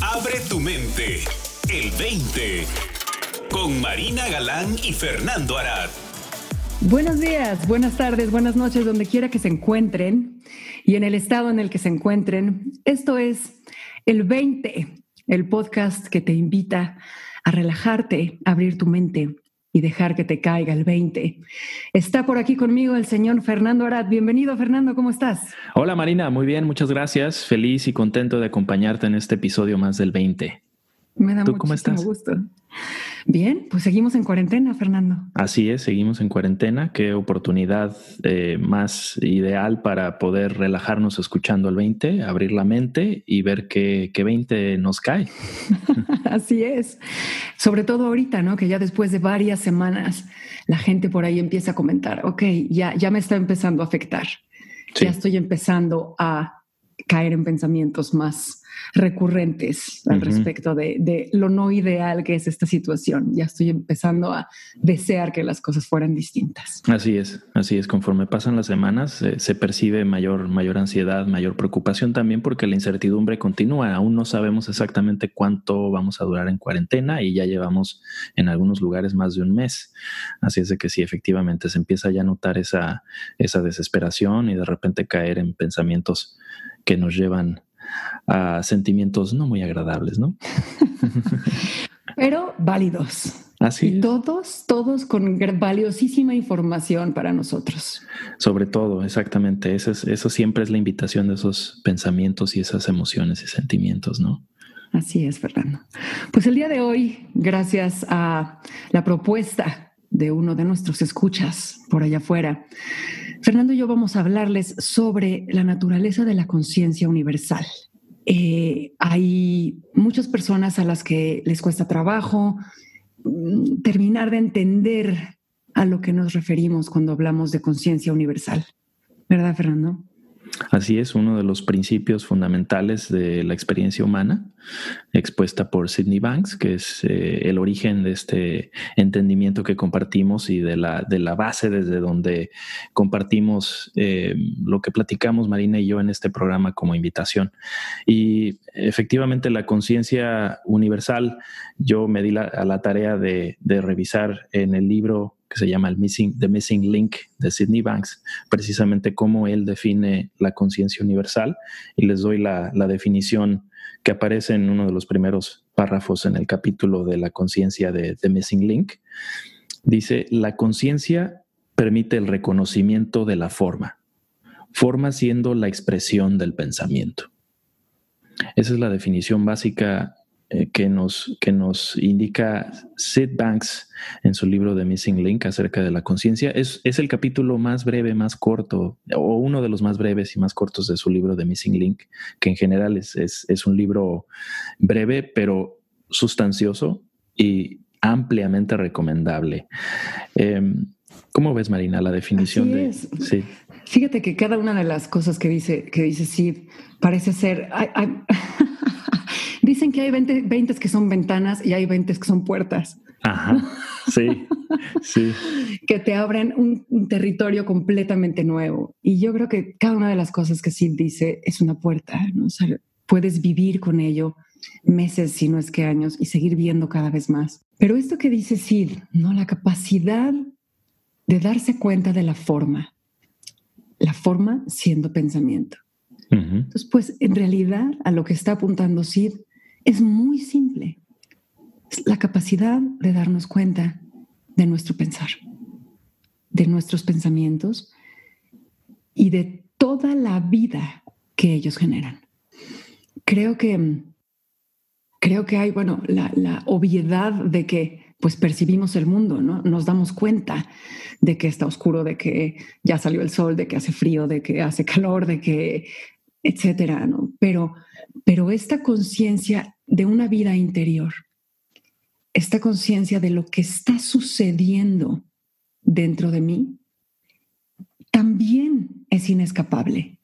Abre tu mente. El 20. Con Marina Galán y Fernando Arad. Buenos días, buenas tardes, buenas noches, donde quiera que se encuentren y en el estado en el que se encuentren. Esto es el 20, el podcast que te invita a relajarte, abrir tu mente y dejar que te caiga el 20. Está por aquí conmigo el señor Fernando Arad. Bienvenido, Fernando, ¿cómo estás? Hola, Marina, muy bien, muchas gracias. Feliz y contento de acompañarte en este episodio más del 20. Me da ¿Tú cómo estás? gusto. Bien, pues seguimos en cuarentena, Fernando. Así es, seguimos en cuarentena. Qué oportunidad eh, más ideal para poder relajarnos escuchando el 20, abrir la mente y ver qué, qué 20 nos cae. Así es. Sobre todo ahorita, ¿no? Que ya después de varias semanas la gente por ahí empieza a comentar, ok, ya, ya me está empezando a afectar. Ya estoy empezando a caer en pensamientos más recurrentes al respecto de, lo no ideal que es esta situación. Ya estoy empezando a desear que las cosas fueran distintas. Así es, así es. Conforme pasan las semanas, eh, se percibe mayor, mayor ansiedad, mayor preocupación también porque la incertidumbre continúa. Aún no sabemos exactamente cuánto vamos a durar en cuarentena y ya llevamos en algunos lugares más de un mes. Así es de que sí, efectivamente se empieza ya a notar esa, esa desesperación y de repente caer en pensamientos que nos llevan a sentimientos no muy agradables, ¿no? Pero válidos. Así. Y todos, todos con valiosísima información para nosotros. Sobre todo, exactamente. Eso, eso siempre es la invitación de esos pensamientos y esas emociones y sentimientos, ¿no? Así es, Fernando. Pues el día de hoy, gracias a la propuesta de uno de nuestros escuchas por allá afuera, Fernando y yo vamos a hablarles sobre la naturaleza de la conciencia universal. Eh, hay muchas personas a las que les cuesta trabajo mm, terminar de entender a lo que nos referimos cuando hablamos de conciencia universal. ¿Verdad, Fernando? Así es, uno de los principios fundamentales de la experiencia humana, expuesta por Sidney Banks, que es eh, el origen de este entendimiento que compartimos y de la, de la base desde donde compartimos eh, lo que platicamos Marina y yo en este programa como invitación. Y efectivamente la conciencia universal, yo me di a la tarea de, de revisar en el libro que se llama el Missing, The Missing Link de Sidney Banks, precisamente cómo él define la conciencia universal y les doy la, definición que aparece en uno de los primeros párrafos en el capítulo de la conciencia de The Missing Link. Dice, la conciencia permite el reconocimiento de la forma, forma siendo la expresión del pensamiento. Esa es la definición básica eh, que, nos, que nos indica Sid Banks en su libro The Missing Link acerca de la conciencia. Es, es, el capítulo más breve, más corto, o uno de los más breves y más cortos de su libro The Missing Link, que en general es, es, es un libro breve, pero sustancioso y ampliamente recomendable. Em, ¿Cómo ves, Marina, la definición de... Sí. Fíjate que cada una de las cosas que dice, que dice Sid parece ser... que hay 20, que son ventanas y hay 20 que son puertas. Ajá, sí, sí. que te abren un, territorio completamente nuevo. Y yo creo que cada una de las cosas que Sid dice es una puerta, ¿no? O sea, puedes vivir con ello meses, si no es que años, y seguir viendo cada vez más. Pero esto que dice Sid, ¿no? La capacidad de darse cuenta de la forma, la forma siendo pensamiento. Entonces, pues en realidad a lo que está apuntando Sid es muy simple. Es la capacidad de darnos cuenta de nuestro pensar, de nuestros pensamientos y de toda la vida que ellos generan. Creo que, creo que hay, bueno, la, la obviedad de que pues percibimos el mundo, ¿no? Nos damos cuenta de que está oscuro, de que ya salió el sol, de que hace frío, de que hace calor, de que, etcétera, ¿no? Pero, pero esta conciencia de una vida interior, esta conciencia de lo que está sucediendo dentro de mí, también es inescapable,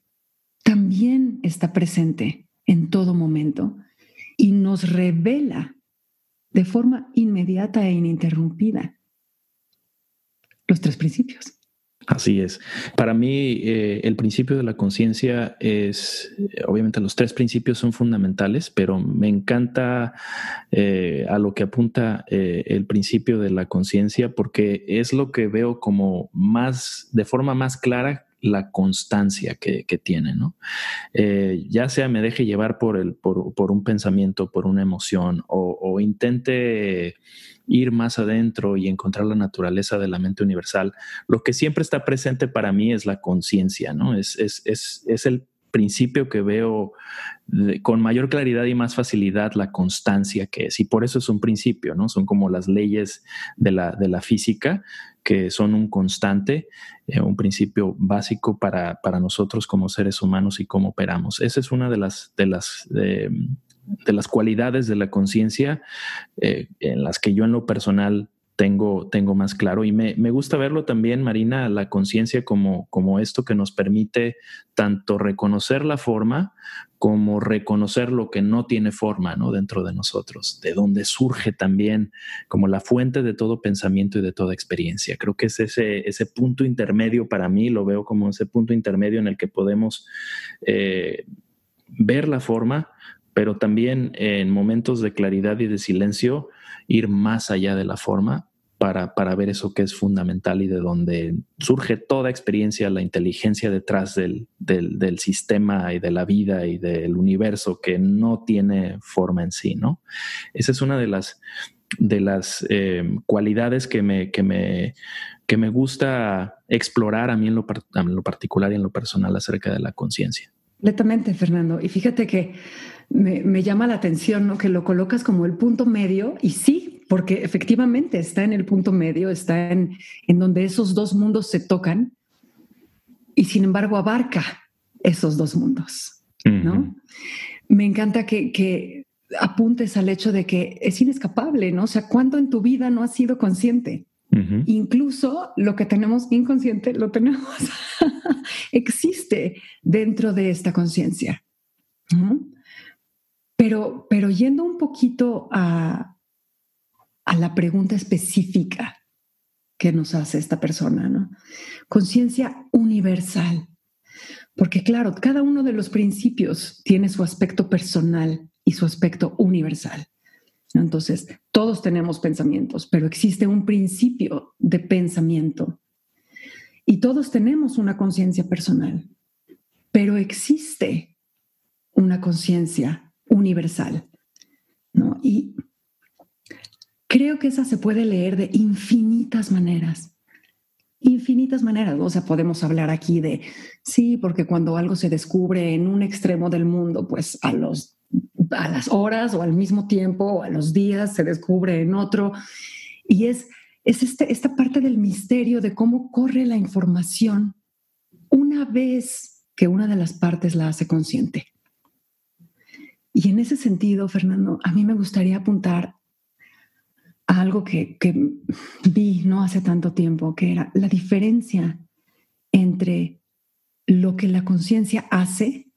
también está presente en todo momento y nos revela de forma inmediata e ininterrumpida los tres principios. Así es. Para mí, eh, el principio de la conciencia es, eh, obviamente los tres principios son fundamentales, pero me encanta eh, a lo que apunta el principio de la conciencia porque es lo que veo como más, de forma más clara, la constancia que, tiene, ¿no? ya sea me deje llevar por, el, por, un pensamiento, por una emoción o, intente ir más adentro y encontrar la naturaleza de la mente universal, lo que siempre está presente para mí es la conciencia, ¿no? Es, el principio que veo con mayor claridad y más facilidad la constancia que es. Y por eso es un principio, ¿no? Son como las leyes de la, de la física que son un constante, eh, un principio básico para, para, nosotros como seres humanos y cómo operamos. Esa es una de las, de las de las cualidades de la conciencia eh, en las que yo en lo personal tengo, tengo más claro. Y me, gusta verlo también, Marina, la conciencia como, como esto que nos permite tanto reconocer la forma como reconocer lo que no tiene forma ¿no? dentro de nosotros, de donde surge también como la fuente de todo pensamiento y de toda experiencia. Creo que es ese, ese punto intermedio para mí, lo veo como ese punto intermedio en el que podemos eh, ver la forma, pero también en momentos de claridad y de silencio, ir más allá de la forma para, para, ver eso que es fundamental y de donde surge toda experiencia, la inteligencia detrás del, del, sistema y de la vida y del universo que no tiene forma en sí, ¿no? Esa es una de las, de las eh, cualidades que me, que, me, que me gusta explorar a mí en lo, en lo particular y en lo personal acerca de la conciencia. Completamente, Fernando. Y fíjate que me, llama la atención ¿no? que lo colocas como el punto medio y sí, porque efectivamente está en el punto medio, está en, en donde esos dos mundos se tocan y sin embargo abarca esos dos mundos. ¿no? Me encanta que, que, apuntes al hecho de que es inescapable, ¿no? O sea, ¿cuánto en tu vida no has sido consciente? Incluso lo que tenemos inconsciente lo tenemos, existe dentro de esta conciencia. Pero, pero yendo un poquito a, a la pregunta específica que nos hace esta persona, ¿no? Conciencia universal. Porque claro, cada uno de los principios tiene su aspecto personal y su aspecto universal. Entonces, todos tenemos pensamientos, pero existe un principio de pensamiento. Y todos tenemos una conciencia personal, pero existe una conciencia universal. ¿no? Y creo que esa se puede leer de infinitas maneras. Infinitas maneras. O sea, podemos hablar aquí de, sí, porque cuando algo se descubre en un extremo del mundo, pues a los a las horas o al mismo tiempo a los días se descubre en otro. Y es, es este, esta parte del misterio de cómo corre la información una vez que una de las partes la hace consciente. Y en ese sentido, Fernando, a mí me gustaría apuntar a algo que, que vi no hace tanto tiempo, que era la diferencia entre lo que la conciencia hace,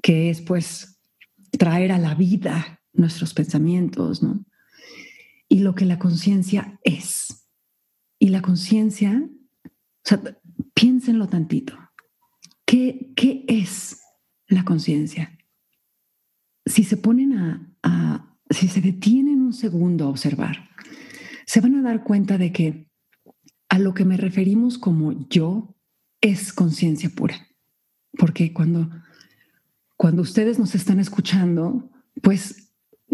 que es pues traer a la vida nuestros pensamientos, ¿no? Y lo que la conciencia es. Y la conciencia, o piénsenlo tantito. ¿Qué, qué es la conciencia? Si se ponen a, a, si se detienen un segundo a observar, se van a dar cuenta de que a lo que me referimos como yo es conciencia pura. Porque cuando cuando ustedes nos están escuchando, pues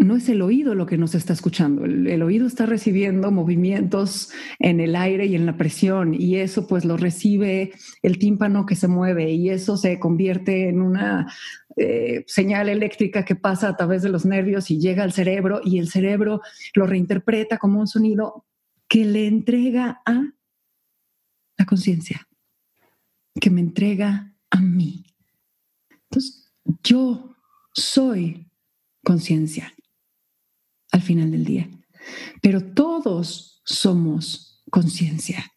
no es el oído lo que nos está escuchando, el, oído está recibiendo movimientos en el aire y en la presión y eso pues lo recibe el tímpano que se mueve y eso se convierte en una eh, señal eléctrica que pasa a través de los nervios y llega al cerebro y el cerebro lo reinterpreta como un sonido que le entrega a la conciencia, que me entrega a mí. Entonces, yo soy conciencia al final del día, pero todos somos conciencia.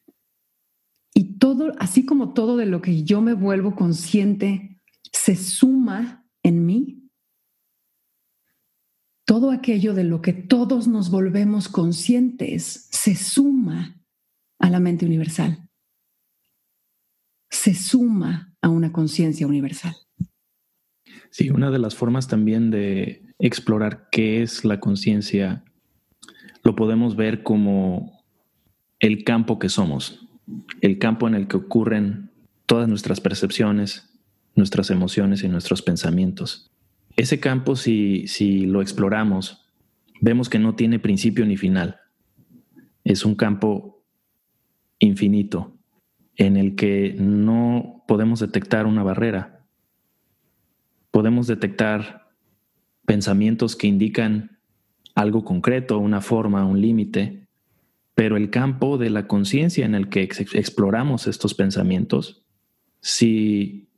Y todo, así como todo de lo que yo me vuelvo consciente se suma en mí, todo aquello de lo que todos nos volvemos conscientes se suma a la mente universal. se suma a una conciencia universal. Sí, una de las formas también de explorar qué es la conciencia lo podemos ver como el campo que somos, el campo en el que ocurren todas nuestras percepciones, nuestras emociones y nuestros pensamientos. Ese campo, si, si lo exploramos, vemos que no tiene principio ni final. Es un campo infinito en el que no podemos detectar una barrera. Detectar pensamientos que indican algo concreto, una forma, un límite, pero el campo de la conciencia en el que exploramos estos pensamientos, si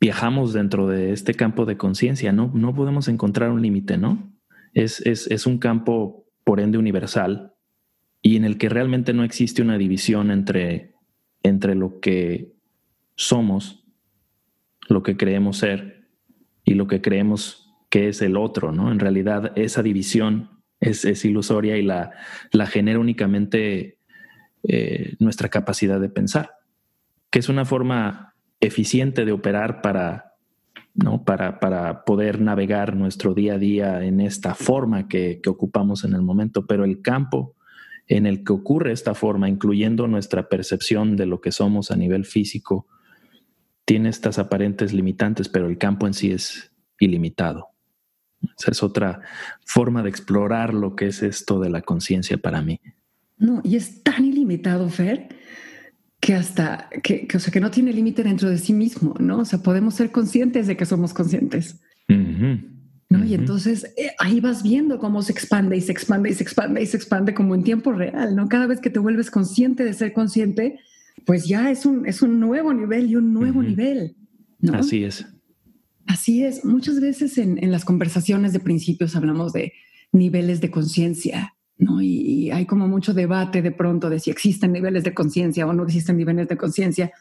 viajamos dentro de este campo de conciencia, no, no podemos encontrar un límite, ¿no? Es, es, un campo, por ende, universal y en el que realmente no existe una división entre, entre lo que somos, lo que creemos ser y lo que creemos que es el otro, ¿no? En realidad, esa división es, ilusoria y la, la genera únicamente eh, nuestra capacidad de pensar, que es una forma eficiente de operar para, ¿no? para, para poder navegar nuestro día a día en esta forma que, que ocupamos en el momento, pero el campo en el que ocurre esta forma, incluyendo nuestra percepción de lo que somos a nivel físico, tiene estas aparentes limitantes, pero el campo en sí es ilimitado. Esa es otra forma de explorar lo que es esto de la conciencia para mí. No, y es tan ilimitado, Fer, que hasta que, o sea, que no tiene límite dentro de sí mismo, ¿no? O sea, podemos ser conscientes de que somos conscientes. ¿no? Y entonces eh, ahí vas viendo cómo se expande y se expande y se expande y se expande como en tiempo real, ¿no? Cada vez que te vuelves consciente de ser consciente, pues ya es un, es un nuevo nivel y un nuevo nivel. ¿no? Así es. Así es. Muchas veces en, las conversaciones de principios hablamos de niveles de conciencia, ¿no? Y, hay como mucho debate de pronto de si existen niveles de conciencia o no existen niveles de conciencia,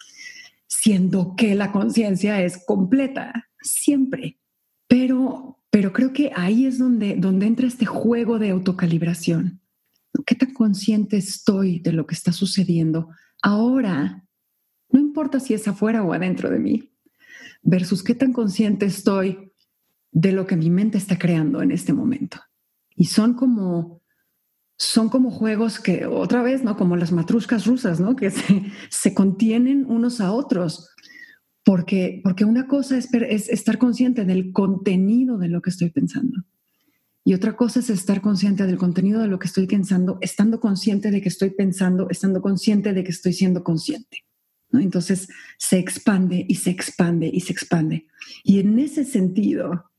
siendo que la conciencia es completa, siempre. Pero, pero creo que ahí es donde, donde entra este juego de autocalibración. ¿Qué tan consciente estoy de lo que está sucediendo ahora? No importa si es afuera o adentro de mí versus qué tan consciente estoy de lo que mi mente está creando en este momento. Y son como, son como juegos que, otra vez, ¿no? Como las matruscas rusas, ¿no? Que se, contienen unos a otros. Porque, porque una cosa es, es estar consciente del contenido de lo que estoy pensando. Y otra cosa es estar consciente del contenido de lo que estoy pensando, estando consciente de que estoy pensando, estando consciente de que estoy siendo consciente. Entonces se expande y se expande y se expande. Y en ese sentido,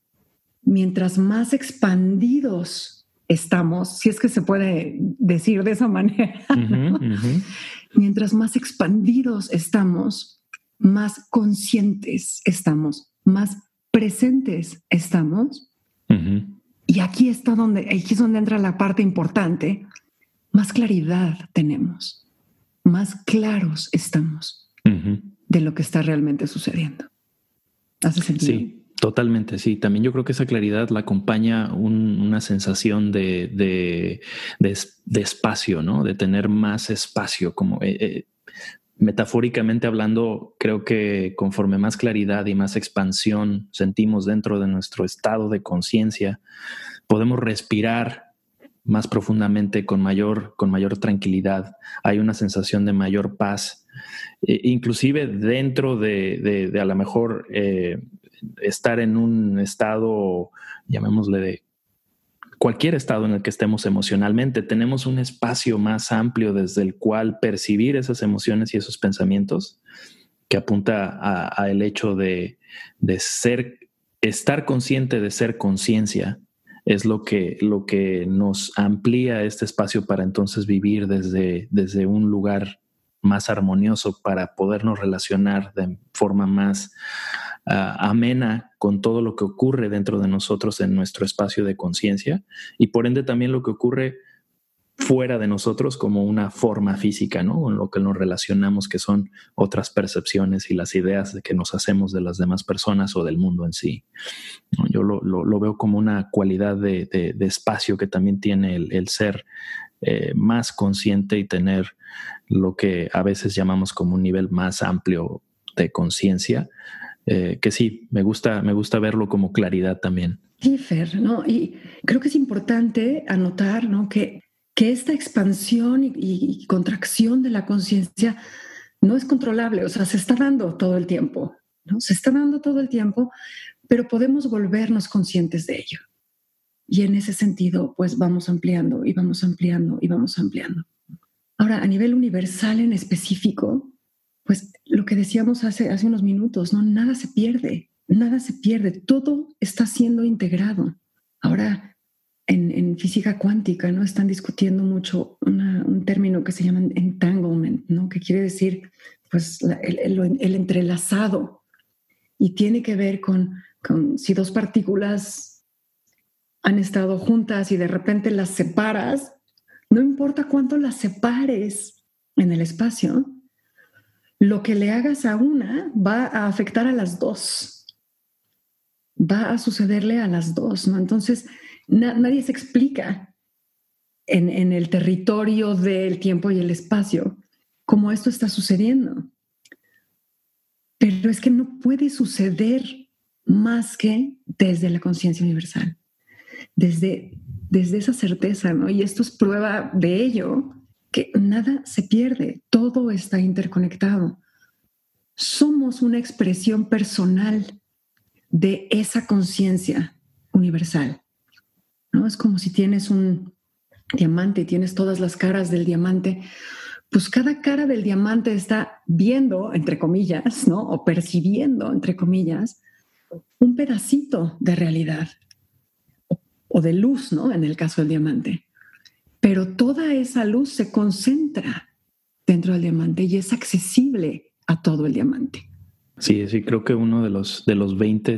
mientras más expandidos estamos, si es que se puede decir de esa manera, mientras más expandidos estamos, más conscientes estamos, más presentes estamos. Y aquí está donde, aquí es donde entra la parte importante, más claridad tenemos más claros estamos de lo que está realmente sucediendo. ¿Hace sentido? Sí, totalmente, sí. También yo creo que esa claridad la acompaña una sensación de, de, espacio, ¿no? De tener más espacio, como eh, eh, metafóricamente hablando, creo que conforme más claridad y más expansión sentimos dentro de nuestro estado de conciencia, podemos respirar más profundamente, con mayor, con mayor tranquilidad. Hay una sensación de mayor paz, e inclusive dentro de, a lo mejor eh, estar en un estado, llamémosle de cualquier estado en el que estemos emocionalmente, tenemos un espacio más amplio desde el cual percibir esas emociones y esos pensamientos que apunta a, el hecho de, de ser, estar consciente de ser conciencia es lo que, lo que nos amplía este espacio para entonces vivir desde, desde un lugar más armonioso para podernos relacionar de forma más amena con todo lo que ocurre dentro de nosotros en nuestro espacio de conciencia y por ende también lo que ocurre fuera de nosotros como una forma física, ¿no? Con lo que nos relacionamos, que son otras percepciones y las ideas de que nos hacemos de las demás personas o del mundo en sí. Yo lo, veo como una cualidad de, espacio que también tiene el, ser eh, más consciente y tener lo que a veces llamamos como un nivel más amplio de conciencia, eh, que sí, me gusta, me gusta verlo como claridad también. Sí, Fer, ¿no? Y creo que es importante anotar, ¿no? Que, que esta expansión y, contracción de la conciencia no es controlable, o sea, se está dando todo el tiempo, ¿no? Se está dando todo el tiempo, pero podemos volvernos conscientes de ello. Y en ese sentido, pues vamos ampliando y vamos ampliando y vamos ampliando. Ahora, a nivel universal en específico, pues lo que decíamos hace, hace unos minutos, ¿no? Nada se pierde, nada se pierde, todo está siendo integrado. Ahora, en, física cuántica, ¿no? Están discutiendo mucho un término que se llama entanglement, ¿no? Que quiere decir, pues, el, entrelazado y tiene que ver con, con si dos partículas han estado juntas y de repente las separas, no importa cuánto las separes en el espacio, lo que le hagas a una va a afectar a las dos. Va a sucederle a las dos, ¿no? Entonces, nadie se explica en, en el territorio del tiempo y el espacio cómo esto está sucediendo. Pero es que no puede suceder más que desde la conciencia universal, desde desde esa certeza, ¿no? Y esto es prueba de ello, que nada se pierde, todo está interconectado. Somos una expresión personal de esa conciencia universal, ¿no? Es como si tienes un diamante y tienes todas las caras del diamante, pues cada cara del diamante está viendo, entre comillas, ¿no? O percibiendo, entre comillas, un pedacito de realidad o de luz, ¿no? En el caso del diamante. Pero toda esa luz se concentra dentro del diamante y es accesible a todo el diamante. Sí, sí, creo que uno de los de los 20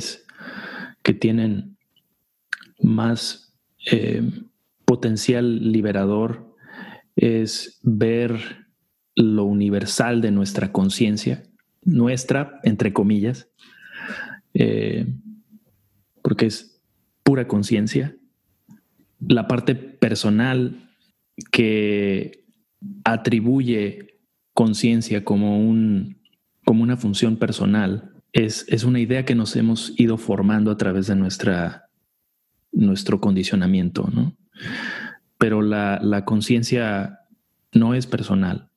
que tienen más eh, potencial liberador es ver lo universal de nuestra conciencia, nuestra, entre comillas, eh, porque es pura conciencia, la parte personal que atribuye conciencia como, un, como una función personal es, es, una idea que nos hemos ido formando a través de nuestra, nuestro condicionamiento, ¿no? Pero la, conciencia no es personal,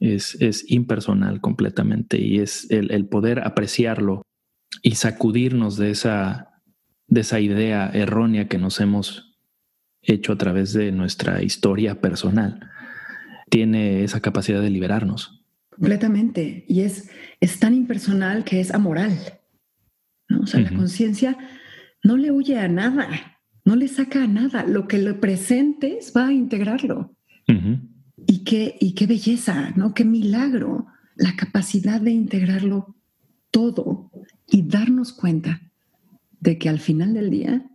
es, es, impersonal completamente y es el, el poder apreciarlo y sacudirnos de esa, de esa idea errónea que nos hemos hecho a través de nuestra historia personal, tiene esa capacidad de liberarnos. Completamente. Y es, es tan impersonal que es amoral. ¿no? O sea, la conciencia no le huye a nada, no le saca a nada. Lo que le presentes va a integrarlo. y, qué, y qué belleza, ¿no? Qué milagro la capacidad de integrarlo todo y darnos cuenta de que al final del día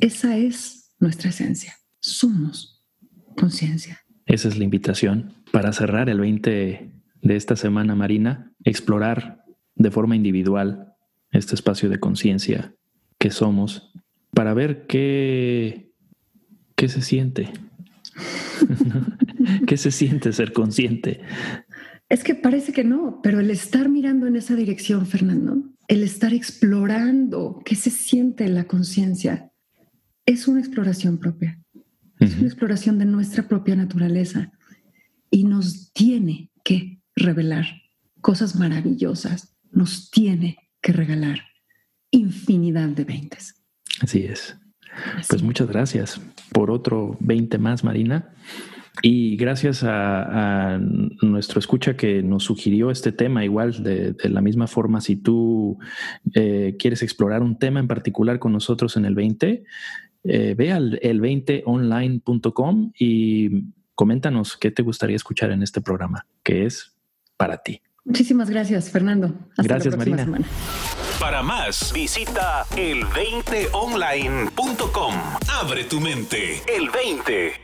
esa es nuestra esencia. Somos conciencia. Esa es la invitación para cerrar el 20 de esta semana, Marina, explorar de forma individual este espacio de conciencia que somos para ver qué, qué se siente. ¿Qué se siente ser consciente? Es que parece que no, pero el estar mirando en esa dirección, Fernando, el estar explorando qué se siente la conciencia, es una exploración propia, es una exploración de nuestra propia naturaleza y nos tiene que revelar cosas maravillosas, nos tiene que regalar infinidad de veintes. Así es. Pues muchas gracias por otro 20 más, Marina. Y gracias a, nuestro escucha que nos sugirió este tema, igual de, la misma forma, si tú eh, quieres explorar un tema en particular con nosotros en el 20, eh, ve al el20online.com y coméntanos qué te gustaría escuchar en este programa, que es para ti. Muchísimas gracias, Fernando. Hasta gracias, la Marina. Semana. Para más, visita el20online.com. Abre tu mente. El 20.